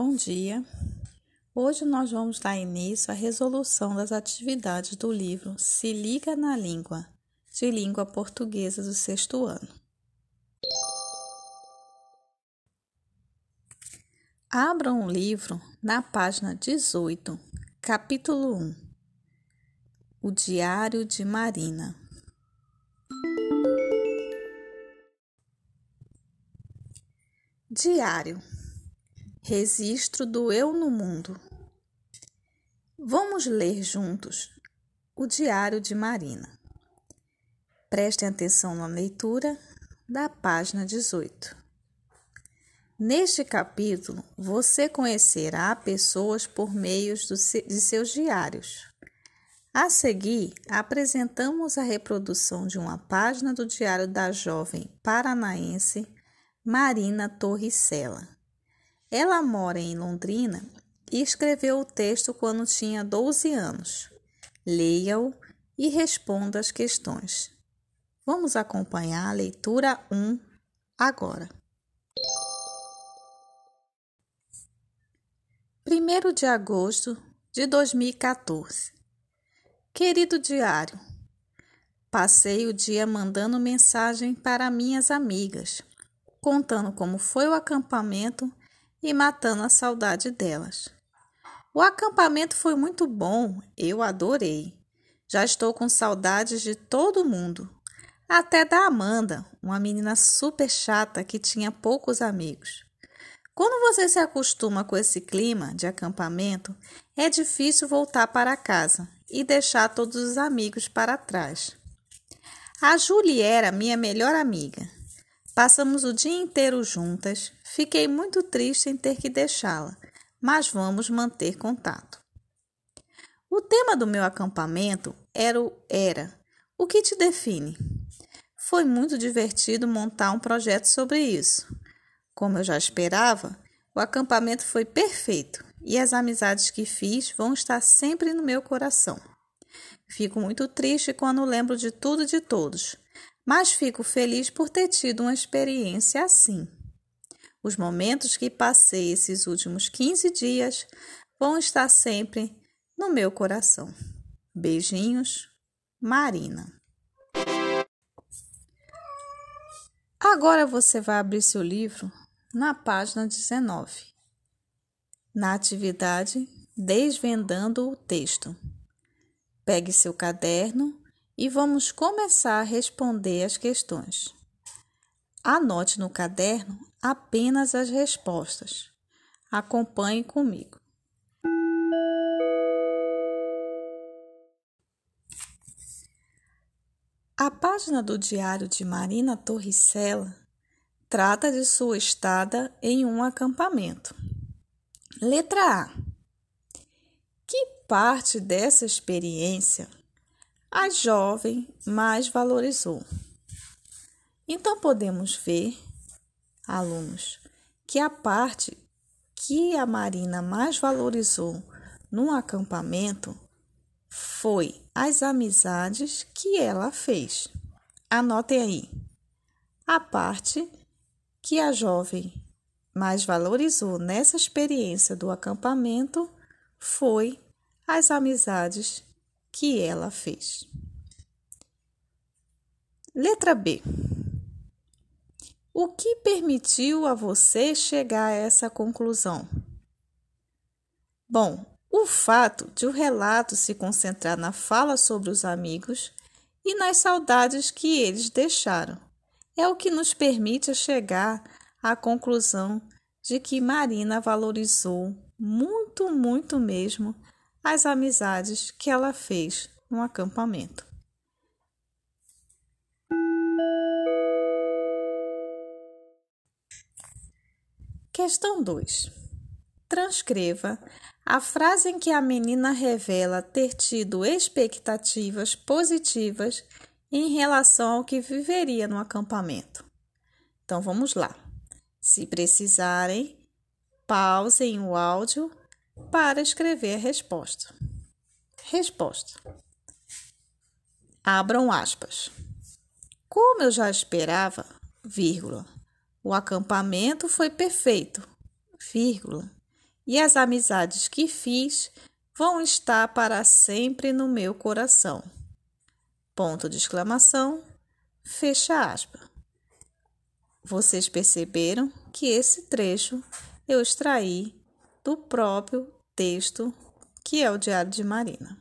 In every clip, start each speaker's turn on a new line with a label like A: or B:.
A: Bom dia. Hoje nós vamos dar início à resolução das atividades do livro Se Liga na Língua, de língua portuguesa do sexto ano. Abram o livro na página 18, capítulo 1. O Diário de Marina. Diário Registro do Eu no Mundo. Vamos ler juntos o Diário de Marina. Prestem atenção na leitura da página 18. Neste capítulo, você conhecerá pessoas por meio de seus diários. A seguir, apresentamos a reprodução de uma página do Diário da Jovem Paranaense Marina Torricella ela mora em Londrina e escreveu o texto quando tinha 12 anos. Leia-o e responda as questões. Vamos acompanhar a leitura 1 agora. 1 de agosto de 2014. Querido diário, passei o dia mandando mensagem para minhas amigas, contando como foi o acampamento e matando a saudade delas. O acampamento foi muito bom, eu adorei. Já estou com saudades de todo mundo, até da Amanda, uma menina super chata que tinha poucos amigos. Quando você se acostuma com esse clima de acampamento, é difícil voltar para casa e deixar todos os amigos para trás. A Julie era minha melhor amiga. Passamos o dia inteiro juntas, Fiquei muito triste em ter que deixá-la, mas vamos manter contato. O tema do meu acampamento era o era o que te define. Foi muito divertido montar um projeto sobre isso. Como eu já esperava, o acampamento foi perfeito e as amizades que fiz vão estar sempre no meu coração. Fico muito triste quando lembro de tudo e de todos, mas fico feliz por ter tido uma experiência assim. Os momentos que passei esses últimos 15 dias vão estar sempre no meu coração. Beijinhos, Marina. Agora você vai abrir seu livro na página 19, na atividade Desvendando o Texto. Pegue seu caderno e vamos começar a responder as questões. Anote no caderno apenas as respostas. Acompanhe comigo. A página do Diário de Marina Torricella trata de sua estada em um acampamento. Letra A. Que parte dessa experiência a jovem mais valorizou? Então podemos ver alunos, que a parte que a Marina mais valorizou no acampamento foi as amizades que ela fez. Anotem aí. A parte que a jovem mais valorizou nessa experiência do acampamento foi as amizades que ela fez. Letra B. O que permitiu a você chegar a essa conclusão? Bom, o fato de o relato se concentrar na fala sobre os amigos e nas saudades que eles deixaram é o que nos permite chegar à conclusão de que Marina valorizou muito, muito mesmo as amizades que ela fez no acampamento. Questão 2. Transcreva a frase em que a menina revela ter tido expectativas positivas em relação ao que viveria no acampamento. Então vamos lá. Se precisarem, pausem o áudio para escrever a resposta. Resposta. Abram aspas. Como eu já esperava, vírgula, o acampamento foi perfeito, vírgula, e as amizades que fiz vão estar para sempre no meu coração. Ponto de exclamação, fecha aspas. Vocês perceberam que esse trecho eu extraí do próprio texto que é o Diário de Marina.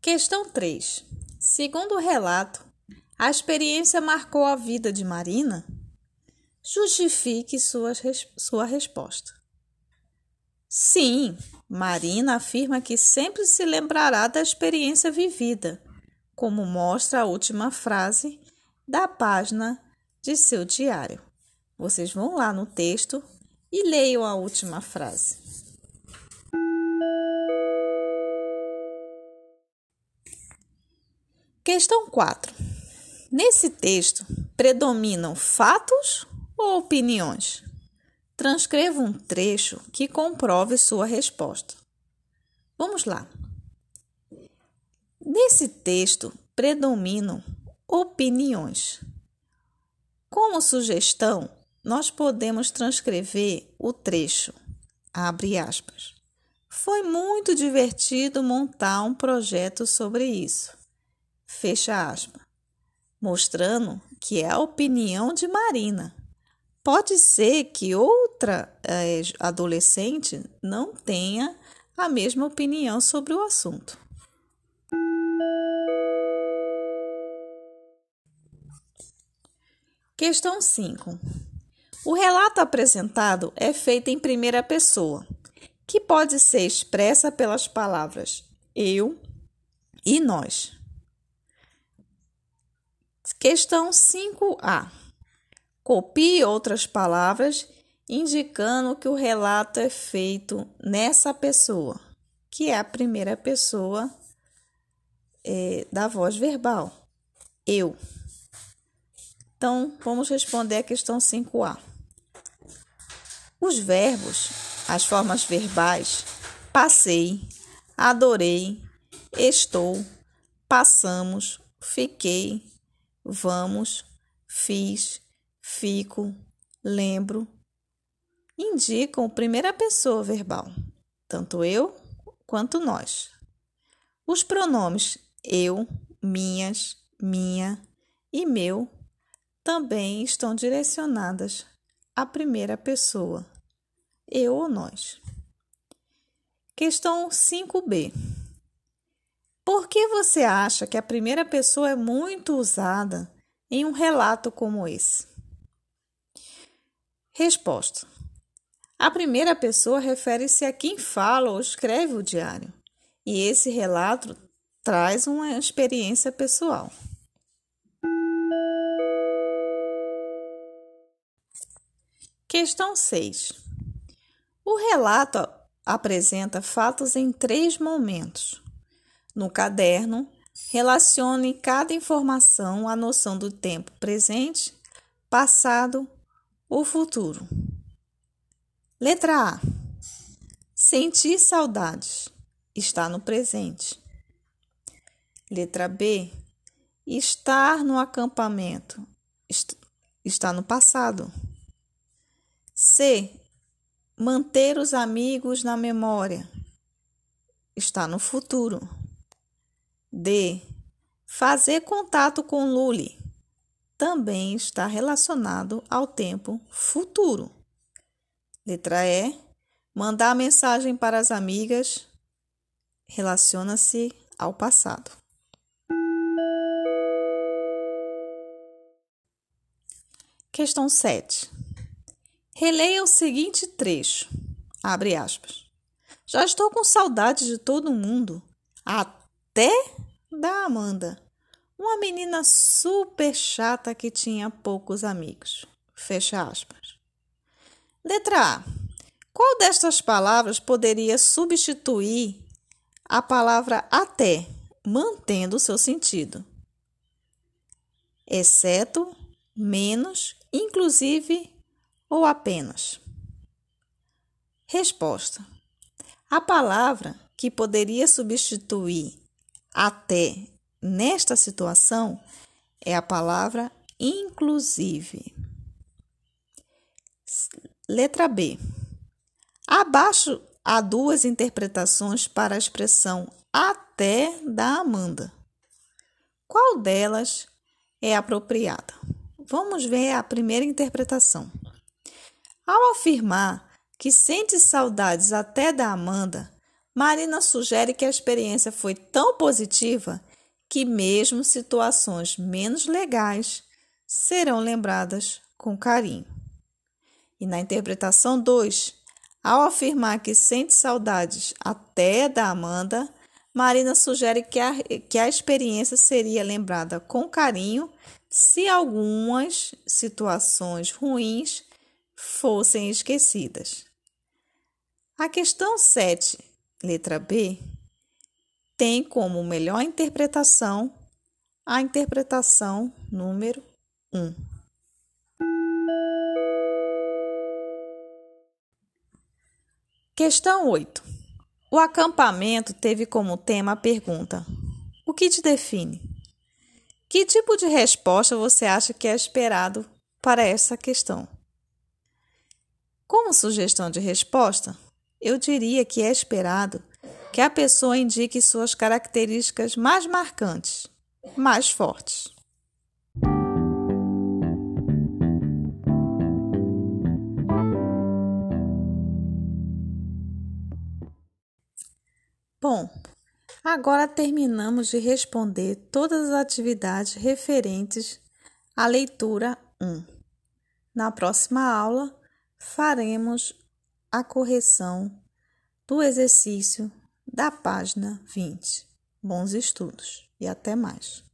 A: Questão 3. Segundo o relato, a experiência marcou a vida de Marina? Justifique sua, sua resposta. Sim, Marina afirma que sempre se lembrará da experiência vivida, como mostra a última frase da página de seu diário. Vocês vão lá no texto e leiam a última frase. Questão 4. Nesse texto, predominam fatos ou opiniões? Transcreva um trecho que comprove sua resposta. Vamos lá. Nesse texto predominam opiniões. Como sugestão, nós podemos transcrever o trecho. Abre aspas. Foi muito divertido montar um projeto sobre isso. Fecha aspas. Mostrando que é a opinião de Marina. Pode ser que outra é, adolescente não tenha a mesma opinião sobre o assunto. Questão 5. O relato apresentado é feito em primeira pessoa, que pode ser expressa pelas palavras eu e nós. Questão 5A. Copie outras palavras indicando que o relato é feito nessa pessoa, que é a primeira pessoa é, da voz verbal, eu. Então, vamos responder a questão 5A. Os verbos, as formas verbais, passei, adorei, estou, passamos, fiquei, vamos, fiz, fico, lembro, indicam primeira pessoa verbal, tanto eu quanto nós. Os pronomes eu, minhas, minha e meu também estão direcionadas à primeira pessoa, eu ou nós. Questão 5b. Por que você acha que a primeira pessoa é muito usada em um relato como esse? Resposta: A primeira pessoa refere-se a quem fala ou escreve o diário, e esse relato traz uma experiência pessoal. Questão 6. O relato apresenta fatos em três momentos no caderno, relacione cada informação à noção do tempo presente, passado ou futuro. Letra A. Sentir saudades está no presente. Letra B. Estar no acampamento está no passado. C. Manter os amigos na memória está no futuro. D. Fazer contato com Luli também está relacionado ao tempo futuro. Letra E. Mandar mensagem para as amigas relaciona-se ao passado. Questão 7. Releia o seguinte trecho. Abre aspas. Já estou com saudade de todo mundo. Até da Amanda, uma menina super chata que tinha poucos amigos. Fecha aspas. Letra A. Qual destas palavras poderia substituir a palavra até, mantendo seu sentido? Exceto, menos, inclusive ou apenas? Resposta: A palavra que poderia substituir até nesta situação é a palavra inclusive. Letra B. Abaixo há duas interpretações para a expressão até da Amanda. Qual delas é apropriada? Vamos ver a primeira interpretação. Ao afirmar que sente saudades até da Amanda, Marina sugere que a experiência foi tão positiva que, mesmo situações menos legais, serão lembradas com carinho. E na interpretação 2, ao afirmar que sente saudades até da Amanda, Marina sugere que a, que a experiência seria lembrada com carinho se algumas situações ruins fossem esquecidas. A questão 7, letra B, tem como melhor interpretação a interpretação número 1. Questão 8. O acampamento teve como tema a pergunta: O que te define? Que tipo de resposta você acha que é esperado para essa questão? Como sugestão de resposta, eu diria que é esperado que a pessoa indique suas características mais marcantes, mais fortes. Bom, agora terminamos de responder todas as atividades referentes à leitura 1. Na próxima aula, faremos a correção do exercício da página 20. Bons estudos e até mais.